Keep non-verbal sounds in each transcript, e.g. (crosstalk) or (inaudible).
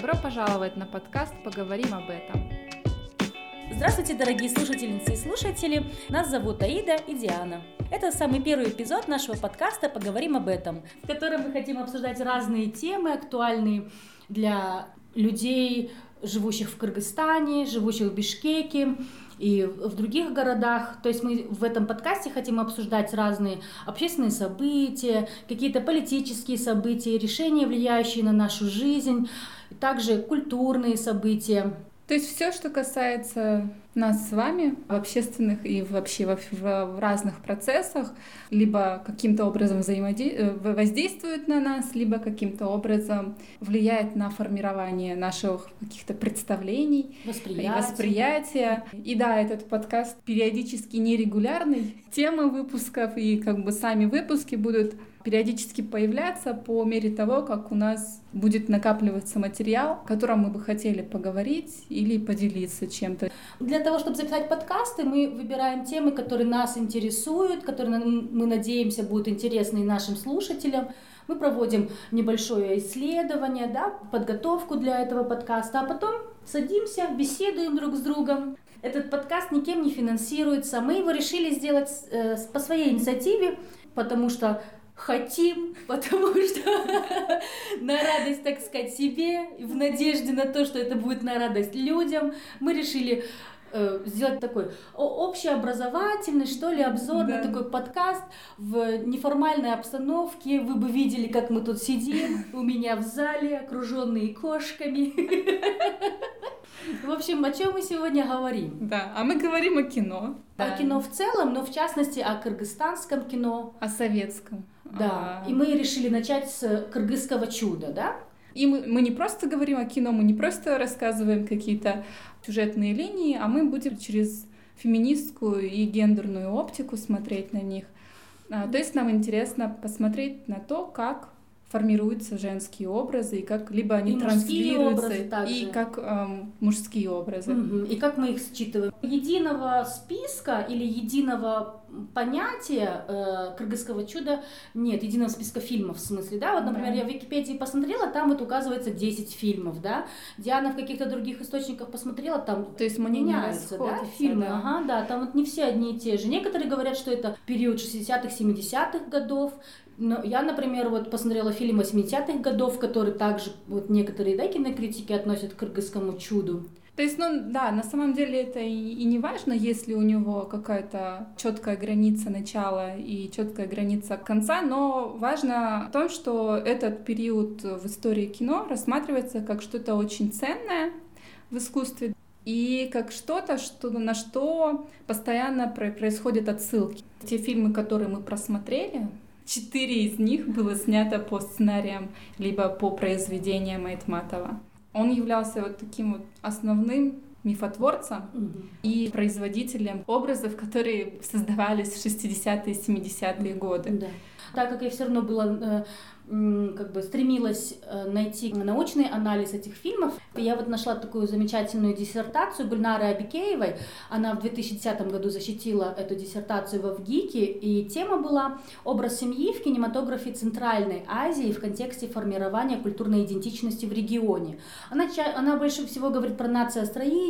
Добро пожаловать на подкаст «Поговорим об этом». Здравствуйте, дорогие слушательницы и слушатели! Нас зовут Аида и Диана. Это самый первый эпизод нашего подкаста «Поговорим об этом», в котором мы хотим обсуждать разные темы, актуальные для людей, живущих в Кыргызстане, живущих в Бишкеке, и в других городах. То есть мы в этом подкасте хотим обсуждать разные общественные события, какие-то политические события, решения, влияющие на нашу жизнь, также культурные события. То есть все, что касается нас с вами в общественных и вообще в, в, в разных процессах, либо каким-то образом взаимоди... Э, воздействует на нас, либо каким-то образом влияет на формирование наших каких-то представлений восприятия. и восприятия. И да, этот подкаст периодически нерегулярный. Темы выпусков и как бы сами выпуски будут периодически появляться по мере того, как у нас будет накапливаться материал, о котором мы бы хотели поговорить или поделиться чем-то. Для того, чтобы записать подкасты, мы выбираем темы, которые нас интересуют, которые мы надеемся будут интересны и нашим слушателям. Мы проводим небольшое исследование, да, подготовку для этого подкаста, а потом садимся, беседуем друг с другом. Этот подкаст никем не финансируется. Мы его решили сделать э, по своей инициативе, потому что хотим, потому что (laughs) на радость, так сказать, себе, в надежде на то, что это будет на радость людям, мы решили э, сделать такой общеобразовательный, что ли, обзорный да. такой подкаст в неформальной обстановке. Вы бы видели, как мы тут сидим у меня в зале, окруженные кошками. (laughs) В общем, о чем мы сегодня говорим? Да, а мы говорим о кино. О кино в целом, но в частности о кыргызстанском кино. О советском. Да, и мы решили начать с кыргызского чуда, да? И мы, мы не просто говорим о кино, мы не просто рассказываем какие-то сюжетные линии, а мы будем через феминистскую и гендерную оптику смотреть на них. А, то есть нам интересно посмотреть на то, как формируются женские образы и как либо они и транслируются и как эм, мужские образы. Угу. и как мы их считываем? Единого списка или единого понятия э, кыргызского чуда нет? Единого списка фильмов в смысле да? Вот например да. я в Википедии посмотрела там вот указывается 10 фильмов да? Диана в каких-то других источниках посмотрела там то есть мы меняются да фильмы? да. ага да там вот не все одни и те же. Некоторые говорят что это период 60-х 70-х годов но я, например, вот посмотрела фильм 80-х годов, который также вот некоторые да, кинокритики относят к кыргызскому чуду. То есть, ну да, на самом деле это и, и не важно, если у него какая-то четкая граница начала и четкая граница конца, но важно в том, что этот период в истории кино рассматривается как что-то очень ценное в искусстве и как что-то, что, на что постоянно происходят отсылки. Те фильмы, которые мы просмотрели, Четыре из них было снято по сценариям, либо по произведениям Айтматова. Он являлся вот таким вот основным мифотворцем угу. и производителем образов, которые создавались в 60-е и 70-е годы. Да. Так как я все равно была э, как бы стремилась э, найти научный анализ этих фильмов. Я вот нашла такую замечательную диссертацию Гульнары Абикеевой. Она в 2010 году защитила эту диссертацию во ВГИКе, и тема была «Образ семьи в кинематографе Центральной Азии в контексте формирования культурной идентичности в регионе». Она, она больше всего говорит про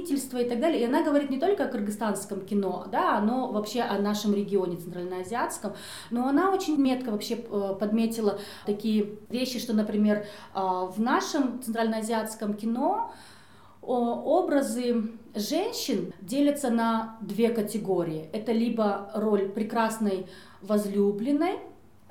нациостроительство и так далее, и она говорит не только о кыргызстанском кино, да, но вообще о нашем регионе центральноазиатском, но она очень метко вообще э, подметила такие вещи, что, например, а, в нашем центральноазиатском кино образы женщин делятся на две категории. Это либо роль прекрасной возлюбленной,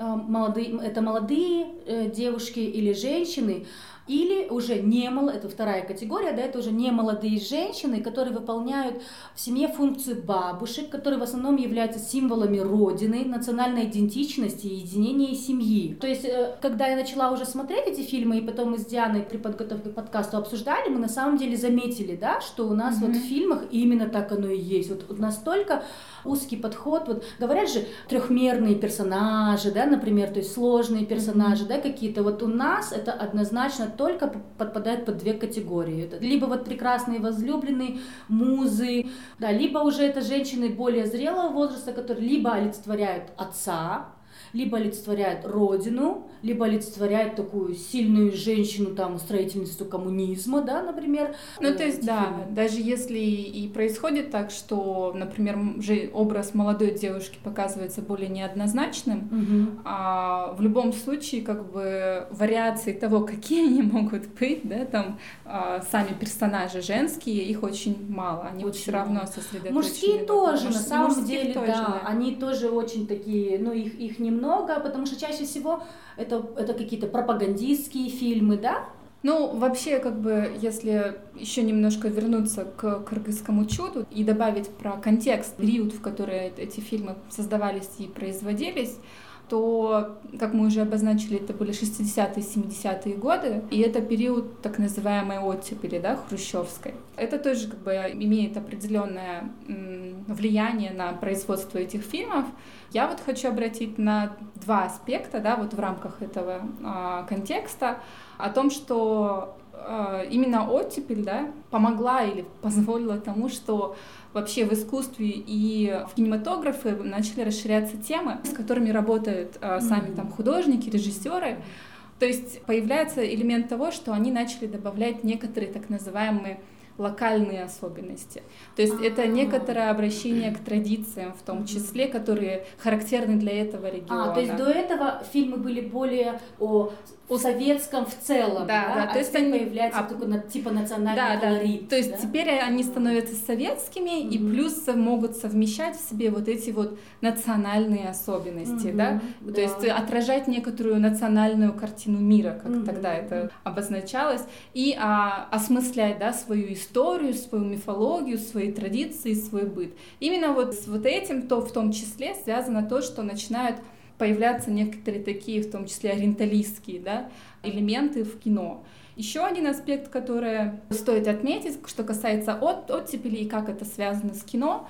а, молодые, это молодые э, девушки или женщины, или уже не мол, это вторая категория, да, это уже не молодые женщины, которые выполняют в семье функцию бабушек, которые в основном являются символами родины, национальной идентичности и единения семьи. То есть, э, когда я начала уже смотреть эти фильмы, и потом мы с Дианой при подготовке к подкасту обсуждали, мы на самом деле заметили, да, что у нас mm-hmm. вот в фильмах именно так оно и есть. Вот настолько узкий подход. Вот говорят же трехмерные персонажи, да, например, то есть сложные персонажи, mm-hmm. да, какие-то. Вот у нас это однозначно только подпадает под две категории. Это либо вот прекрасные возлюбленные, музы, да, либо уже это женщины более зрелого возраста, которые либо олицетворяют отца, либо олицетворяет родину, либо олицетворяет такую сильную женщину, там, строительницу коммунизма, да, например. Ну, то есть, да, фильмы. даже если и происходит так, что, например, образ молодой девушки показывается более неоднозначным, угу. а в любом случае, как бы, вариации того, (laughs) какие они могут быть, да, там, а, сами персонажи женские, их очень мало, они очень все равно сосредоточены. Мужские тоже, на самом деле, тоже, да, да, они тоже очень такие, ну, их, их немного, потому что чаще всего это, это какие-то пропагандистские фильмы, да? Ну, вообще, как бы, если еще немножко вернуться к кыргызскому чуду и добавить про контекст, период, в который эти фильмы создавались и производились, то, как мы уже обозначили, это были 60-е, 70-е годы, и это период так называемой оттепели, да, хрущевской. Это тоже как бы имеет определенное влияние на производство этих фильмов. Я вот хочу обратить на два аспекта, да, вот в рамках этого э, контекста, о том, что именно оттепель, да, помогла или позволила тому, что вообще в искусстве и в кинематографе начали расширяться темы, с которыми работают э, сами там художники, режиссеры. То есть появляется элемент того, что они начали добавлять некоторые так называемые локальные особенности. То есть это а. некоторое обращение к традициям, в том числе, которые характерны для этого региона. А, то есть до этого фильмы были более о о советском в целом, да, да, да а то есть они появляется а, такой типа национальный да, колорит. Да. То есть да? теперь они становятся советскими mm-hmm. и плюс могут совмещать в себе вот эти вот национальные особенности, mm-hmm. да? да, то есть отражать некоторую национальную картину мира, как mm-hmm. тогда это обозначалось, и а, осмыслять, да, свою историю, свою мифологию, свои традиции, свой быт. Именно вот с вот этим то в том числе связано то, что начинают появляться некоторые такие, в том числе ориенталистские да, элементы в кино. Еще один аспект, который стоит отметить, что касается от, оттепели и как это связано с кино,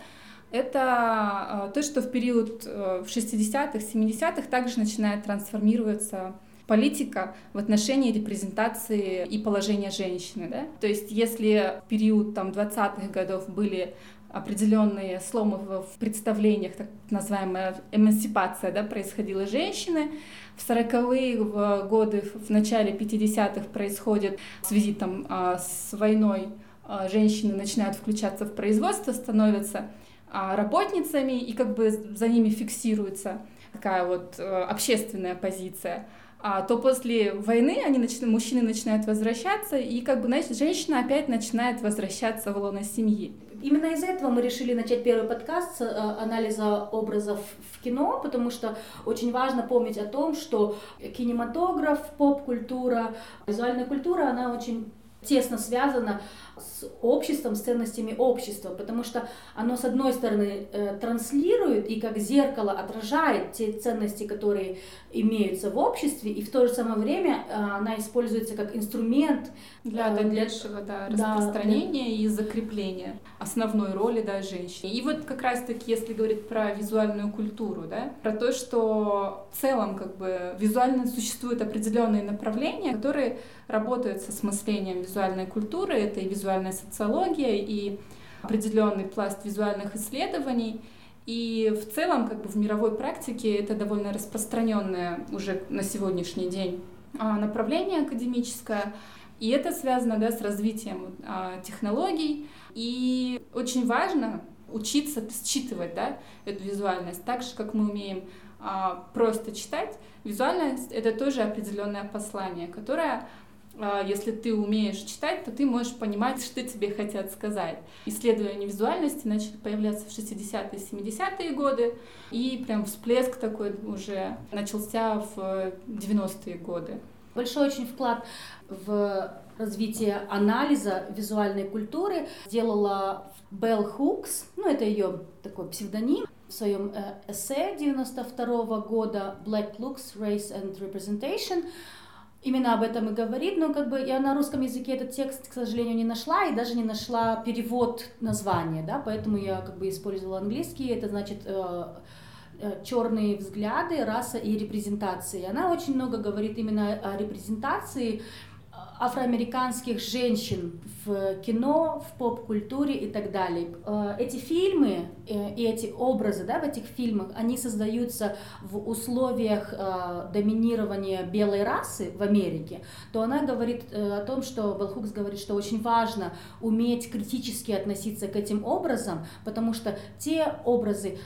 это э, то, что в период э, в 60-х, 70-х также начинает трансформироваться политика в отношении репрезентации и положения женщины. Да? То есть если в период там, 20-х годов были определенные сломы в представлениях, так называемая эмансипация, да, происходила женщины. В 40-е годы, в начале 50-х происходит в связи там, а, с войной а, женщины начинают включаться в производство, становятся а, работницами, и как бы за ними фиксируется такая вот общественная позиция. А то после войны они начи... мужчины начинают возвращаться, и как бы, значит, женщина опять начинает возвращаться в лоно семьи. Именно из-за этого мы решили начать первый подкаст с э, анализа образов в кино, потому что очень важно помнить о том, что кинематограф, поп-культура, визуальная культура, она очень тесно связана с обществом, с ценностями общества, потому что оно, с одной стороны, э, транслирует и как зеркало отражает те ценности, которые имеются в обществе, и в то же самое время э, она используется как инструмент для э, дальнейшего да, распространения да, и закрепления основной роли да, женщины. И вот как раз-таки, если говорить про визуальную культуру, да, про то, что в целом как бы визуально существуют определенные направления, которые работают со смыслением визуальной культуры, это и визуальная социология, и определенный пласт визуальных исследований. И в целом, как бы в мировой практике это довольно распространенное уже на сегодняшний день а, направление академическое. И это связано да, с развитием а, технологий. И очень важно учиться считывать да, эту визуальность так же, как мы умеем а, просто читать. Визуальность — это тоже определенное послание, которое если ты умеешь читать, то ты можешь понимать, что тебе хотят сказать. Исследования визуальности начали появляться в 60-е, 70-е годы, и прям всплеск такой уже начался в 90-е годы. Большой очень вклад в развитие анализа визуальной культуры делала Белл Хукс, ну это ее такой псевдоним, в своем э, эссе 92 года Black Looks, Race and Representation именно об этом и говорит, но как бы я на русском языке этот текст, к сожалению, не нашла и даже не нашла перевод названия, да, поэтому я как бы использовала английский, это значит э, э, черные взгляды, раса и репрезентации. Она очень много говорит именно о репрезентации, афроамериканских женщин в кино, в поп-культуре и так далее. Э, эти фильмы э, и эти образы да, в этих фильмах, они создаются в условиях э, доминирования белой расы в Америке, то она говорит о том, что Белл Хукс говорит, что очень важно уметь критически относиться к этим образам, потому что те образы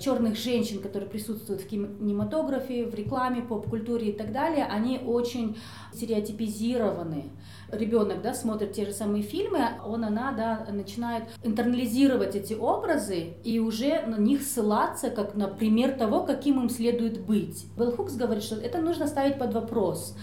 черных женщин, которые присутствуют в кинематографе, в рекламе, поп-культуре и так далее, они очень стереотипизированы ребенок, да, смотрит те же самые фильмы, он, она, да, начинает интернализировать эти образы и уже на них ссылаться, как на пример того, каким им следует быть. Белл Хукс говорит, что это нужно ставить под вопрос.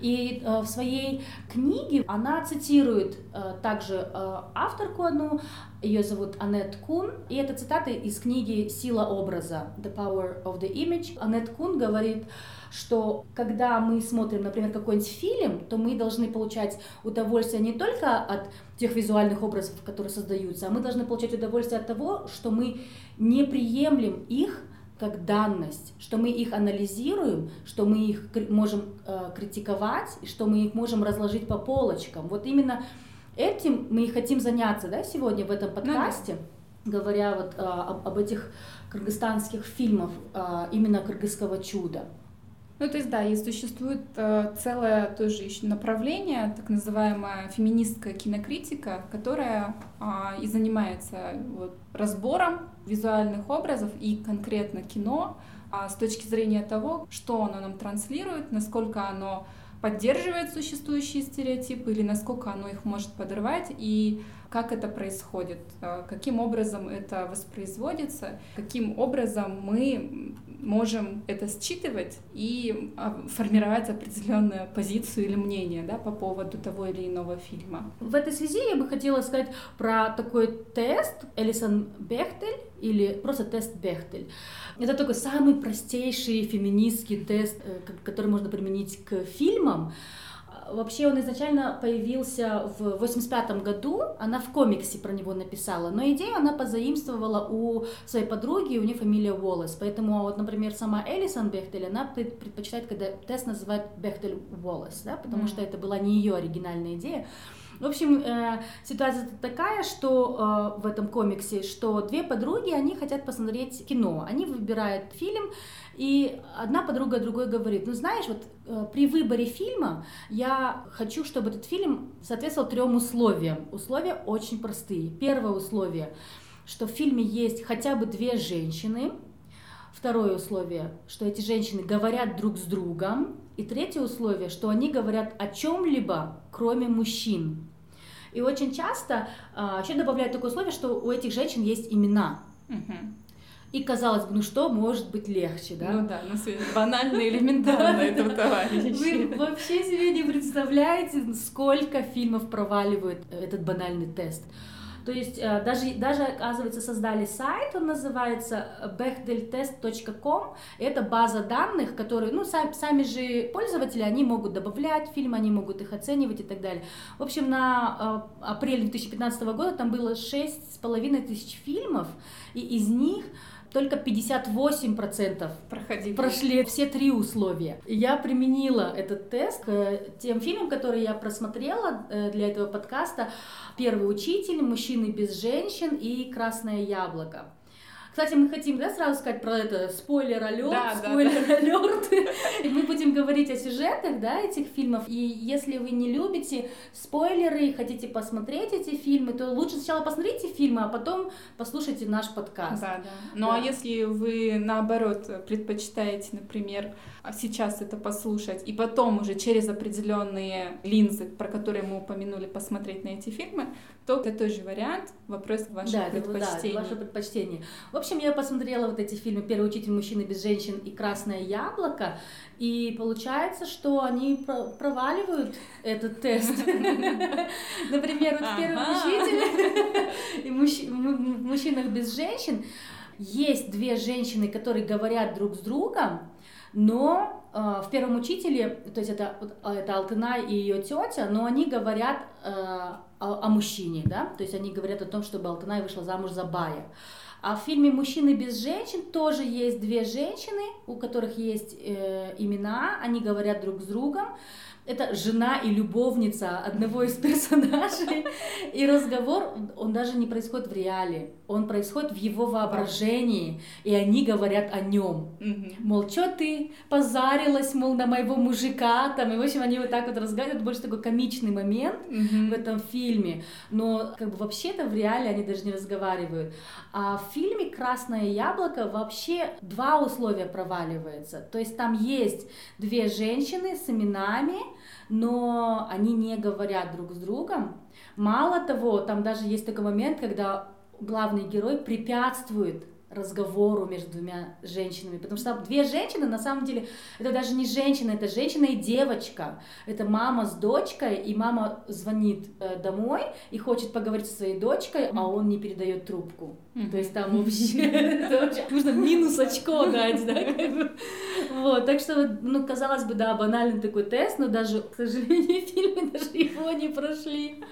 И э, в своей книге она цитирует э, также э, авторку одну, ее зовут Аннет Кун, и это цитата из книги «Сила образа» «The Power of the Image». Аннет Кун говорит, что когда мы смотрим, например, какой-нибудь фильм, то мы должны получать удовольствие не только от тех визуальных образов, которые создаются, а мы должны получать удовольствие от того, что мы не приемлем их как данность, что мы их анализируем, что мы их можем э, критиковать, что мы их можем разложить по полочкам. Вот именно этим мы и хотим заняться да, сегодня в этом подкасте, ну, да. говоря вот э, об, об этих кыргызстанских фильмах, э, именно кыргызского чуда. Ну, то есть, да, и существует э, целое тоже еще направление, так называемая феминистская кинокритика, которая э, и занимается вот, разбором визуальных образов и конкретно кино э, с точки зрения того, что оно нам транслирует, насколько оно поддерживает существующие стереотипы или насколько оно их может подорвать и как это происходит, э, каким образом это воспроизводится, каким образом мы можем это считывать и а, формировать определенную позицию или мнение да, по поводу того или иного фильма. В этой связи я бы хотела сказать про такой тест Элисон Бехтель или просто тест Бехтель. Это такой самый простейший феминистский тест, э, который можно применить к фильмам. Вообще он изначально появился в 85 году, она в комиксе про него написала, но идею она позаимствовала у своей подруги, у нее фамилия Уоллес, поэтому вот, например, сама Элисон Бехтель, она предпочитает, когда тест называют Бехтель Уоллес, да, потому mm-hmm. что это была не ее оригинальная идея. В общем, э, ситуация такая, что э, в этом комиксе, что две подруги, они хотят посмотреть кино. Они выбирают фильм, и одна подруга другой говорит, ну знаешь, вот э, при выборе фильма я хочу, чтобы этот фильм соответствовал трем условиям. Условия очень простые. Первое условие, что в фильме есть хотя бы две женщины. Второе условие, что эти женщины говорят друг с другом. И третье условие, что они говорят о чем-либо, кроме мужчин. И очень часто а, еще добавляют такое условие, что у этих женщин есть имена. Угу. И казалось бы, ну что может быть легче, да? Ну да, ну банально элементарно этого товарища. Вы вообще себе не представляете, сколько фильмов проваливают этот банальный тест. То есть э, даже, даже, оказывается, создали сайт, он называется bechdeltest.com. Это база данных, которые, ну, сами, сами же пользователи, они могут добавлять фильмы, они могут их оценивать и так далее. В общем, на э, апрель 2015 года там было 6,5 тысяч фильмов, и из них только 58% Проходили. прошли все три условия. Я применила этот тест к тем фильмам, которые я просмотрела э, для этого подкаста. «Первый учитель», «Мужчины без женщин» и «Красное яблоко». Кстати, мы хотим, да, сразу сказать про это спойлер алерт, да, спойлер алерт. И мы будем говорить о сюжетах, да, этих фильмов. И если вы не любите спойлеры и хотите посмотреть эти фильмы, то лучше сначала посмотрите фильмы, а потом послушайте наш подкаст. Да, да. Ну а да. а если вы наоборот предпочитаете, например, сейчас это послушать и потом уже через определенные линзы, про которые мы упомянули, посмотреть на эти фильмы, то это тоже вариант, вопрос ваших да, предпочтений. Да, ваше предпочтение. В общем, я посмотрела вот эти фильмы «Первый учитель мужчины без женщин» и «Красное яблоко», и получается, что они проваливают этот тест. (laughs) Например, вот «Первый учитель» и «Мужчинах без женщин» есть две женщины, которые говорят друг с другом, но э, в первом учителе, то есть это, это Алтына и ее тетя, но они говорят э, о, о мужчине, да, то есть они говорят о том, чтобы Алтынай вышла замуж за Бая. А в фильме «Мужчины без женщин» тоже есть две женщины, у которых есть э, имена, они говорят друг с другом это жена и любовница одного из персонажей. И разговор, он даже не происходит в реале, он происходит в его воображении, и они говорят о нем. Мол, что ты позарилась, мол, на моего мужика, там, и в общем они вот так вот разговаривают, больше такой комичный момент в этом фильме, но как бы вообще-то в реале они даже не разговаривают. А в фильме «Красное яблоко» вообще два условия проваливается, то есть там есть две женщины с именами, но они не говорят друг с другом. Мало того, там даже есть такой момент, когда главный герой препятствует разговору между двумя женщинами, потому что две женщины, на самом деле, это даже не женщина, это женщина и девочка, это мама с дочкой, и мама звонит э, домой и хочет поговорить со своей дочкой, а он не передает трубку, mm-hmm. то есть там (laughs) вообще нужно минус очко дать, да, вот, так что, ну, казалось бы, да, банальный такой тест, но даже, к сожалению, (laughs) в фильме даже его не прошли.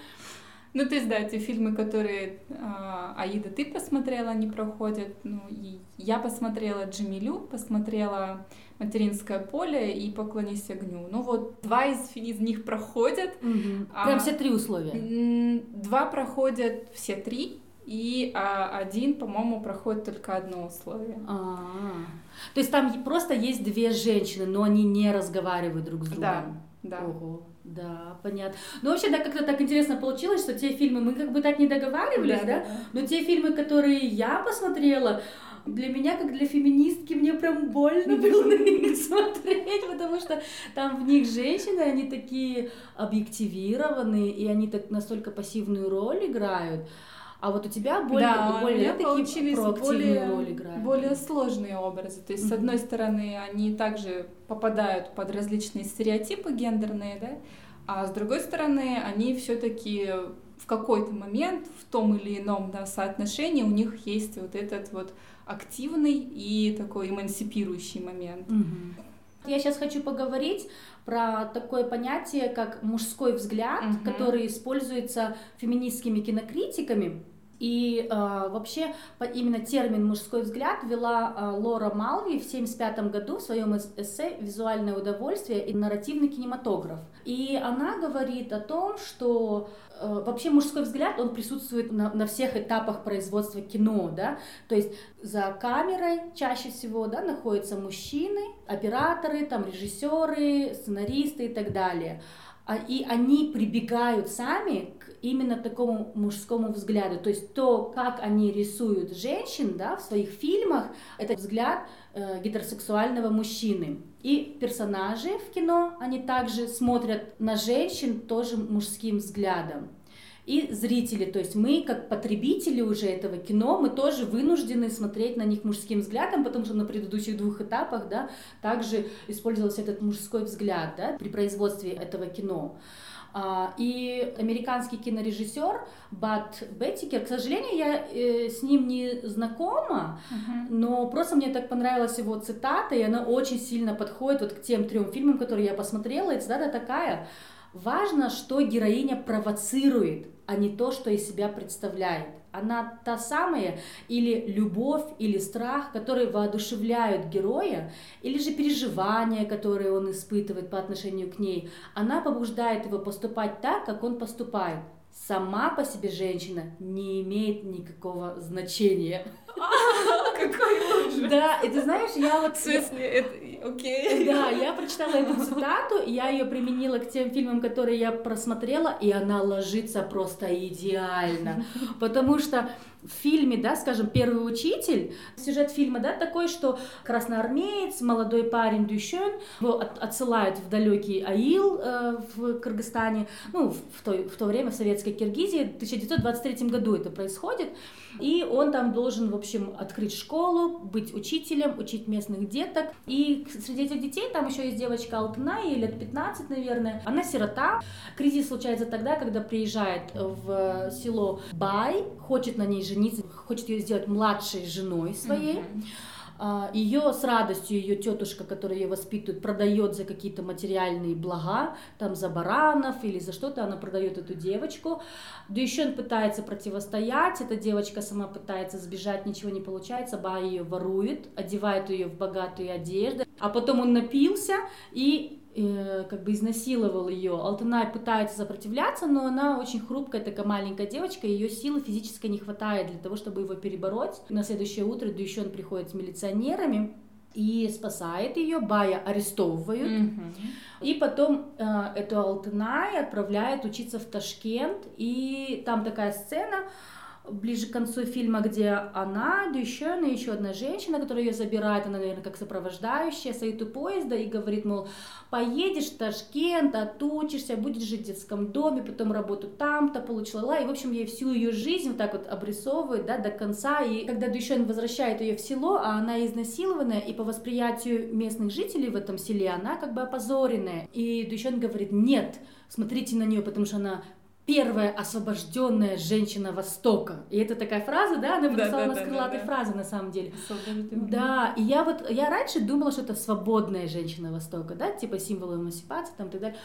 Ну, то есть, да, те фильмы, которые э, Аида, ты посмотрела, они проходят. Ну, и я посмотрела Джамилю, посмотрела «Материнское поле» и «Поклонись огню». Ну, вот два из, из них проходят. Угу. А, Прям все три условия? Два проходят все три, и а, один, по-моему, проходит только одно условие. А-а-а. То есть там просто есть две женщины, но они не разговаривают друг с другом? Да, да. Ого. Да, понятно. Ну, вообще, да, как-то так интересно получилось, что те фильмы, мы как бы так не договаривались, да, да? да? но те фильмы, которые я посмотрела, для меня, как для феминистки, мне прям больно было на них (laughs) смотреть, потому что там в них женщины, они такие объективированные, и они так настолько пассивную роль играют. А вот у тебя более, да, более такие проактивные роли играют. более сложные образы. То есть, mm-hmm. с одной стороны, они также попадают под различные стереотипы гендерные, да, а с другой стороны, они все-таки в какой-то момент в том или ином да, соотношении у них есть вот этот вот активный и такой эмансипирующий момент. Mm-hmm. Я сейчас хочу поговорить про такое понятие, как мужской взгляд, mm-hmm. который используется феминистскими кинокритиками и э, вообще именно термин «мужской взгляд» вела э, Лора Малви в 1975 году в своем эссе «Визуальное удовольствие и нарративный кинематограф». И она говорит о том, что э, вообще мужской взгляд, он присутствует на, на всех этапах производства кино, да, то есть за камерой чаще всего, да, находятся мужчины, операторы, там, режиссеры, сценаристы и так далее. А, и они прибегают сами к именно такому мужскому взгляду. То есть то, как они рисуют женщин да, в своих фильмах, это взгляд э, гетеросексуального мужчины. И персонажи в кино, они также смотрят на женщин тоже мужским взглядом и зрители, то есть мы, как потребители уже этого кино, мы тоже вынуждены смотреть на них мужским взглядом, потому что на предыдущих двух этапах, да, также использовался этот мужской взгляд, да, при производстве этого кино. А, и американский кинорежиссер Бат Беттикер, к сожалению, я э, с ним не знакома, uh-huh. но просто мне так понравилась его цитата, и она очень сильно подходит вот к тем трем фильмам, которые я посмотрела. И цитата такая: Важно, что героиня провоцирует, а не то, что из себя представляет. Она та самая или любовь, или страх, которые воодушевляют героя, или же переживания, которые он испытывает по отношению к ней. Она побуждает его поступать так, как он поступает. Сама по себе женщина не имеет никакого значения. (laughs) Какой ужас. Да, и ты знаешь, я вот... В смысле, Окей. Да, я прочитала эту цитату, я ее применила к тем фильмам, которые я просмотрела, и она ложится просто идеально. Потому что в фильме, да, скажем, «Первый учитель», сюжет фильма, да, такой, что красноармеец, молодой парень Дюшен, его от, отсылают в далекий Аил э, в Кыргызстане, ну, в то, в то время в советской Киргизии, в 1923 году это происходит, и он там должен, в общем, открыть школу, быть учителем, учить местных деток. И среди этих детей там еще есть девочка Алтына, ей лет 15, наверное. Она сирота. Кризис случается тогда, когда приезжает в село Бай, хочет на ней жениться, хочет ее сделать младшей женой своей. Mm-hmm ее с радостью ее тетушка, которая ее воспитывает, продает за какие-то материальные блага, там за баранов или за что-то она продает эту девочку. Да еще он пытается противостоять, эта девочка сама пытается сбежать, ничего не получается, Ба ее ворует, одевает ее в богатую одежду, а потом он напился и э, как бы изнасиловал ее. Алтынай пытается сопротивляться, но она очень хрупкая, такая маленькая девочка, ее силы физически не хватает для того, чтобы его перебороть. На следующее утро Дюйшон приходит с милиционерами, и спасает ее, Бая арестовывают. Mm-hmm. И потом э, эту Алтынай отправляет учиться в Ташкент. И там такая сцена, ближе к концу фильма, где она, Дюшен и еще одна женщина, которая ее забирает, она, наверное, как сопровождающая, стоит у поезда и говорит, мол, поедешь в Ташкент, отучишься, будешь жить в детском доме, потом работу там-то, получила И, в общем, ей всю ее жизнь вот так вот обрисовывает, да, до конца. И когда Дюшен возвращает ее в село, а она изнасилованная, и по восприятию местных жителей в этом селе она как бы опозоренная. И Дюшен говорит, нет, смотрите на нее, потому что она первая освобожденная женщина Востока. И это такая фраза, да, она написала да, да, с крылатой да, да, фразы на самом деле. Да, и я вот, я раньше думала, что это свободная женщина Востока, да, типа символ эмансипации там и так далее.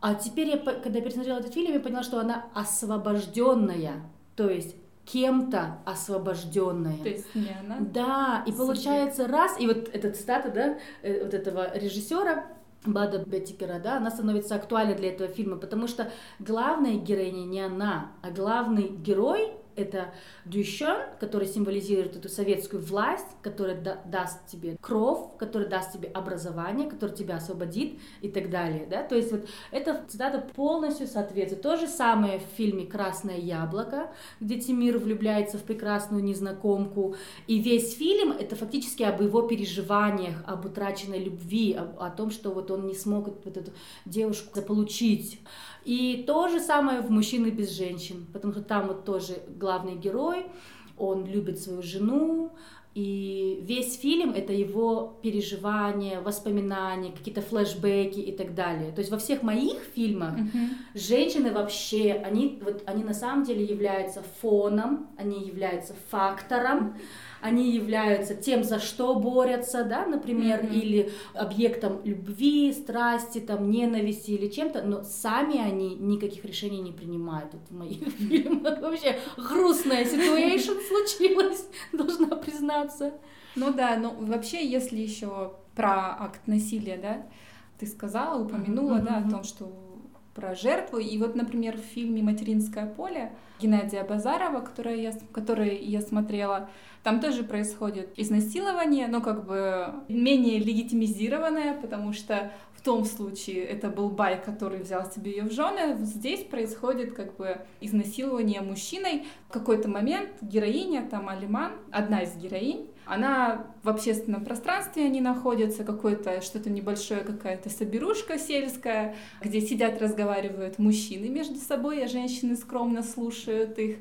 А теперь, я, когда пересмотрела этот фильм, я поняла, что она освобожденная, то есть кем-то освобожденная. То есть не она? Да, и получается раз, и вот эта цитата, да, э, вот этого режиссера, Бада Беттикера, да, она становится актуальной для этого фильма, потому что главная героиня не она, а главный герой это Дюшен, который символизирует эту советскую власть, которая да, даст тебе кров, которая даст тебе образование, который тебя освободит и так далее. Да? То есть вот эта цитата полностью соответствует. То же самое в фильме «Красное яблоко», где Тимир влюбляется в прекрасную незнакомку. И весь фильм — это фактически об его переживаниях, об утраченной любви, о, о том, что вот он не смог вот эту девушку заполучить. И то же самое в «Мужчины без женщин», потому что там вот тоже главный герой, он любит свою жену, и весь фильм это его переживания, воспоминания, какие-то флешбеки и так далее. То есть во всех моих фильмах mm-hmm. женщины вообще, они вот они на самом деле являются фоном, они являются фактором. Mm-hmm они являются тем, за что борются, да, например, mm-hmm. или объектом любви, страсти, там, ненависти или чем-то, но сами они никаких решений не принимают. Вот в моих (laughs) фильмах вообще грустная ситуация (laughs) случилась, должна признаться. Ну да, ну вообще, если еще про акт насилия, да, ты сказала, упомянула, mm-hmm. да, о том, что про жертву. И вот, например, в фильме «Материнское поле» Геннадия Базарова, который я, который я смотрела, там тоже происходит изнасилование, но как бы менее легитимизированное, потому что в том случае это был бай, который взял себе ее в жены. Здесь происходит как бы изнасилование мужчиной. В какой-то момент героиня, там Алиман, одна из героинь, она в общественном пространстве они находятся, какое-то что-то небольшое, какая-то соберушка сельская, где сидят, разговаривают мужчины между собой, а женщины скромно слушают их,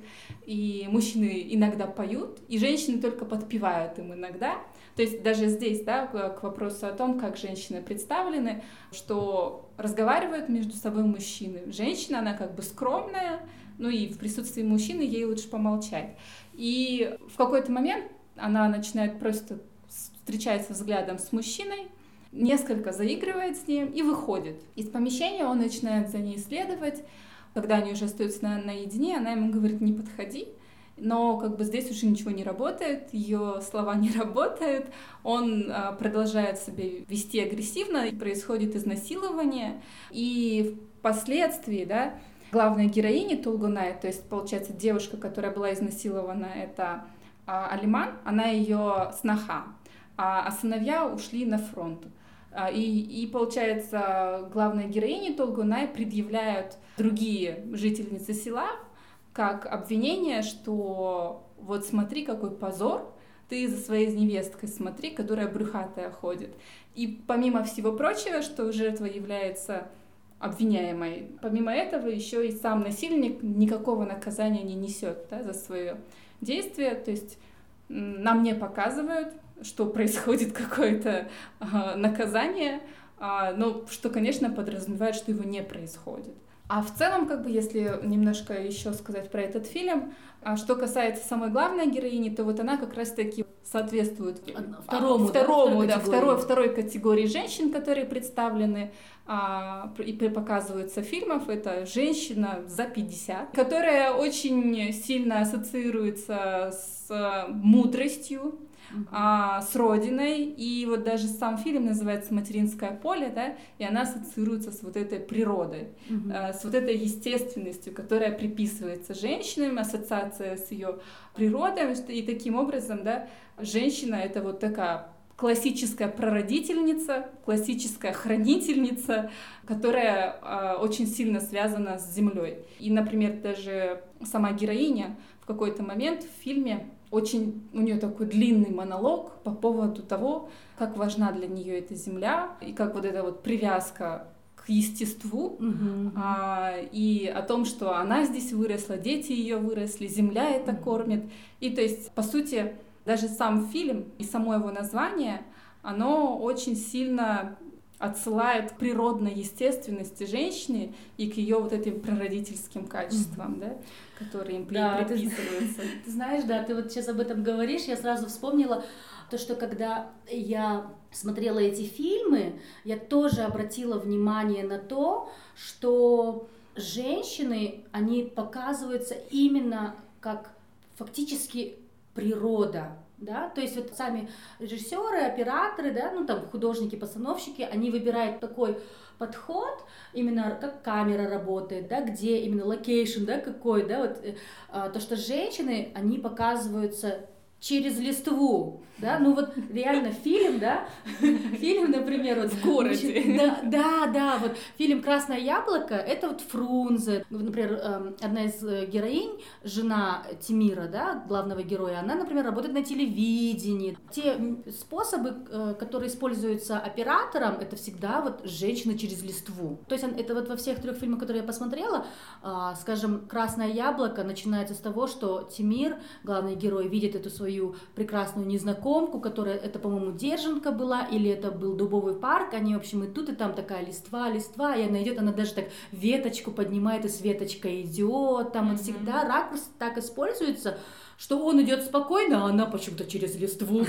и мужчины иногда поют, и женщины только подпевают им иногда. То есть даже здесь, да, к вопросу о том, как женщины представлены, что разговаривают между собой мужчины. Женщина, она как бы скромная, ну и в присутствии мужчины ей лучше помолчать. И в какой-то момент она начинает просто встречается взглядом с мужчиной, несколько заигрывает с ним и выходит. Из помещения он начинает за ней следовать. Когда они уже остаются на, наедине, она ему говорит, не подходи. Но как бы здесь уже ничего не работает, ее слова не работают, он а, продолжает себя вести агрессивно, происходит изнасилование, и впоследствии, да, главной героиня Тулгунай, то есть, получается, девушка, которая была изнасилована, это а Алиман, она ее сноха, а, а сыновья ушли на фронт. А, и, и получается, главной героине Толгунай предъявляют другие жительницы села как обвинение, что вот смотри, какой позор, ты за своей невесткой смотри, которая брюхатая ходит. И помимо всего прочего, что жертва является обвиняемой, помимо этого еще и сам насильник никакого наказания не несет да, за свое действия, то есть нам не показывают, что происходит (laughs) какое-то э, наказание, э, но что, конечно, подразумевает, что его не происходит. А в целом, как бы, если немножко еще сказать про этот фильм, а что касается самой главной героини, то вот она как раз-таки соответствует второму, а, второму, да, да второй, второй категории женщин, которые представлены а, и показываются в фильмах. Это женщина за 50, которая очень сильно ассоциируется с мудростью, а, с родиной, и вот даже сам фильм называется «Материнское поле», да, и она ассоциируется с вот этой природой, mm-hmm. а, с вот этой естественностью, которая приписывается женщинам, ассоциация с ее природой, и таким образом, да, женщина — это вот такая классическая прародительница, классическая хранительница, которая э, очень сильно связана с землей. И, например, даже сама героиня в какой-то момент в фильме очень у нее такой длинный монолог по поводу того, как важна для нее эта земля и как вот эта вот привязка к естеству mm-hmm. а, и о том, что она здесь выросла, дети ее выросли, земля это кормит. И то есть, по сути, даже сам фильм и само его название, оно очень сильно отсылает к природной естественности женщины и к ее вот этим прародительским качествам, mm-hmm. да, которые им да, приписываются. Ты, (laughs) ты знаешь, да, ты вот сейчас об этом говоришь, я сразу вспомнила то, что когда я смотрела эти фильмы, я тоже обратила внимание на то, что женщины, они показываются именно как фактически природа, да, то есть вот сами режиссеры, операторы, да, ну там художники, постановщики, они выбирают такой подход, именно как камера работает, да, где именно location, да, какой, да, вот, э, а, то, что женщины, они показываются через листву, да, ну вот реально фильм, да, фильм, например, вот в городе, да, да, да, вот фильм «Красное яблоко» — это вот Фрунзе, например, эм, одна из э, героинь, жена Тимира, да, главного героя, она, например, работает на телевидении. Те способы, э, которые используются оператором, это всегда вот женщина через листву. То есть это вот во всех трех фильмах, которые я посмотрела, а, скажем, «Красное яблоко» начинается с того, что Тимир, главный герой, видит эту свою свою прекрасную незнакомку, которая, это, по-моему, Держанка была, или это был Дубовый парк, они, в общем, и тут, и там такая листва, листва, и она идет, она даже так веточку поднимает, и с веточкой идет, там mm-hmm. вот всегда ракурс так используется, что он идет спокойно, а она почему-то через листву. (laughs)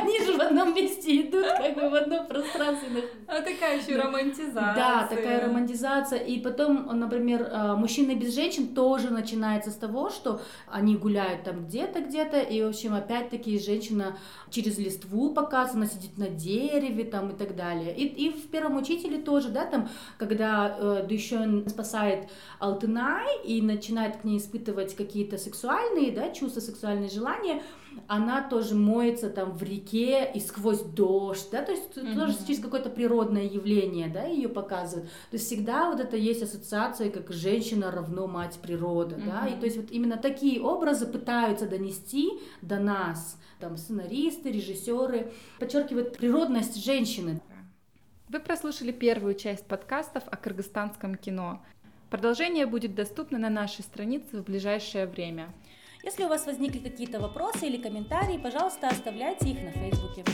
Они же в одном месте идут, как бы в одном пространстве. А такая еще романтизация. Да, такая романтизация. И потом, например, а, мужчины без женщин тоже начинается с того, что они гуляют там где-то, где-то, и, в общем, опять-таки женщина через листву показана, сидит на дереве там и так далее. И, и в первом учителе тоже, да, там, когда э, Дущен спасает Алтынай и начинает к ней испытывать какие-то сексуальные да, чувства, сексуальные желания, она тоже моется там в реке и сквозь дождь, да, то есть mm-hmm. тоже через какое-то природное явление, да, ее показывают. То есть всегда вот это есть ассоциация, как женщина равно мать природа, mm-hmm. да, и то есть вот именно такие образы пытаются донести до нас, там сценаристы, режиссеры, подчеркивают природность женщины. Вы прослушали первую часть подкастов о кыргызстанском кино. Продолжение будет доступно на нашей странице в ближайшее время. Если у вас возникли какие-то вопросы или комментарии, пожалуйста, оставляйте их на Фейсбуке.